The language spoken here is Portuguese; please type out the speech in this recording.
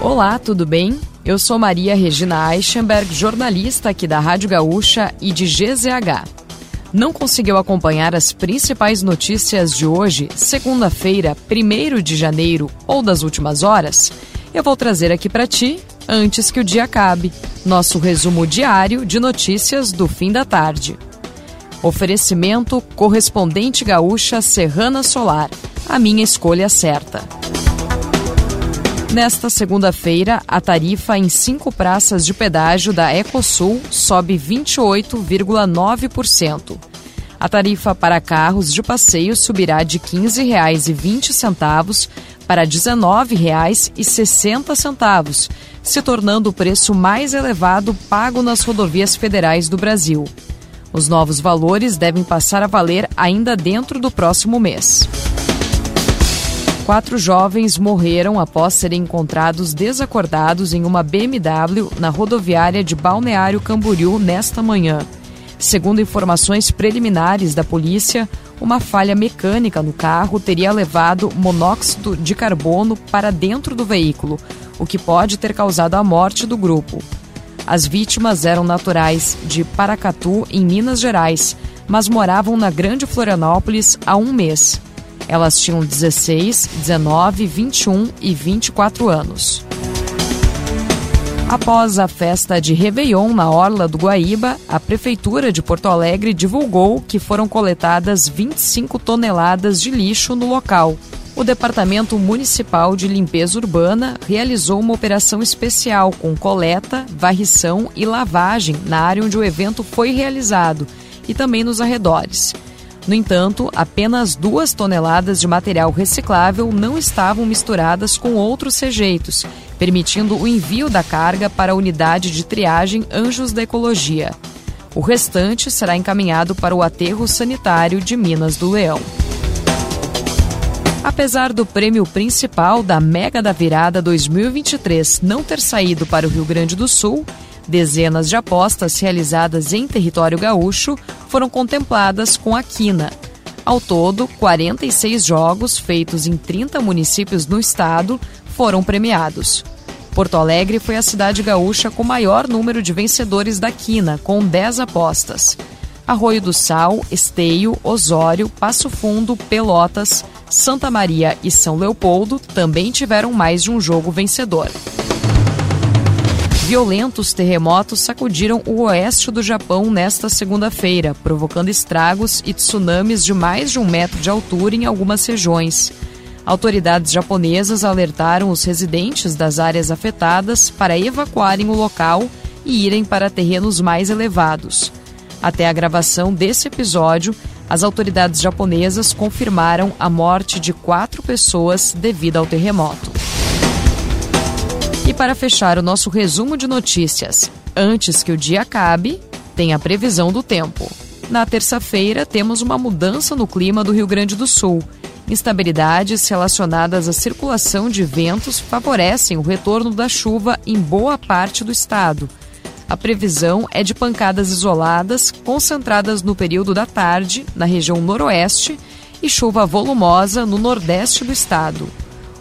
Olá, tudo bem? Eu sou Maria Regina Eichenberg, jornalista aqui da Rádio Gaúcha e de GZH. Não conseguiu acompanhar as principais notícias de hoje, segunda-feira, 1 de janeiro ou das últimas horas? Eu vou trazer aqui para ti antes que o dia acabe. Nosso resumo diário de notícias do fim da tarde. Oferecimento correspondente gaúcha Serrana Solar. A minha escolha certa. Nesta segunda-feira, a tarifa em cinco praças de pedágio da Ecosul sobe 28,9%. A tarifa para carros de passeio subirá de R$ 15,20 para R$ 19,60, se tornando o preço mais elevado pago nas rodovias federais do Brasil. Os novos valores devem passar a valer ainda dentro do próximo mês. Quatro jovens morreram após serem encontrados desacordados em uma BMW na rodoviária de Balneário Camboriú nesta manhã. Segundo informações preliminares da polícia, uma falha mecânica no carro teria levado monóxido de carbono para dentro do veículo, o que pode ter causado a morte do grupo. As vítimas eram naturais de Paracatu, em Minas Gerais, mas moravam na Grande Florianópolis há um mês. Elas tinham 16, 19, 21 e 24 anos. Após a festa de Réveillon na Orla do Guaíba, a Prefeitura de Porto Alegre divulgou que foram coletadas 25 toneladas de lixo no local. O Departamento Municipal de Limpeza Urbana realizou uma operação especial com coleta, varrição e lavagem na área onde o evento foi realizado e também nos arredores. No entanto, apenas duas toneladas de material reciclável não estavam misturadas com outros rejeitos, permitindo o envio da carga para a unidade de triagem Anjos da Ecologia. O restante será encaminhado para o aterro sanitário de Minas do Leão. Apesar do prêmio principal da Mega da Virada 2023 não ter saído para o Rio Grande do Sul, Dezenas de apostas realizadas em território gaúcho foram contempladas com a quina. Ao todo, 46 jogos feitos em 30 municípios no estado foram premiados. Porto Alegre foi a cidade gaúcha com maior número de vencedores da quina, com 10 apostas. Arroio do Sal, Esteio, Osório, Passo Fundo, Pelotas, Santa Maria e São Leopoldo também tiveram mais de um jogo vencedor. Violentos terremotos sacudiram o oeste do Japão nesta segunda-feira, provocando estragos e tsunamis de mais de um metro de altura em algumas regiões. Autoridades japonesas alertaram os residentes das áreas afetadas para evacuarem o local e irem para terrenos mais elevados. Até a gravação desse episódio, as autoridades japonesas confirmaram a morte de quatro pessoas devido ao terremoto. E para fechar o nosso resumo de notícias, antes que o dia acabe, tem a previsão do tempo. Na terça-feira, temos uma mudança no clima do Rio Grande do Sul. Instabilidades relacionadas à circulação de ventos favorecem o retorno da chuva em boa parte do estado. A previsão é de pancadas isoladas, concentradas no período da tarde, na região noroeste, e chuva volumosa no nordeste do estado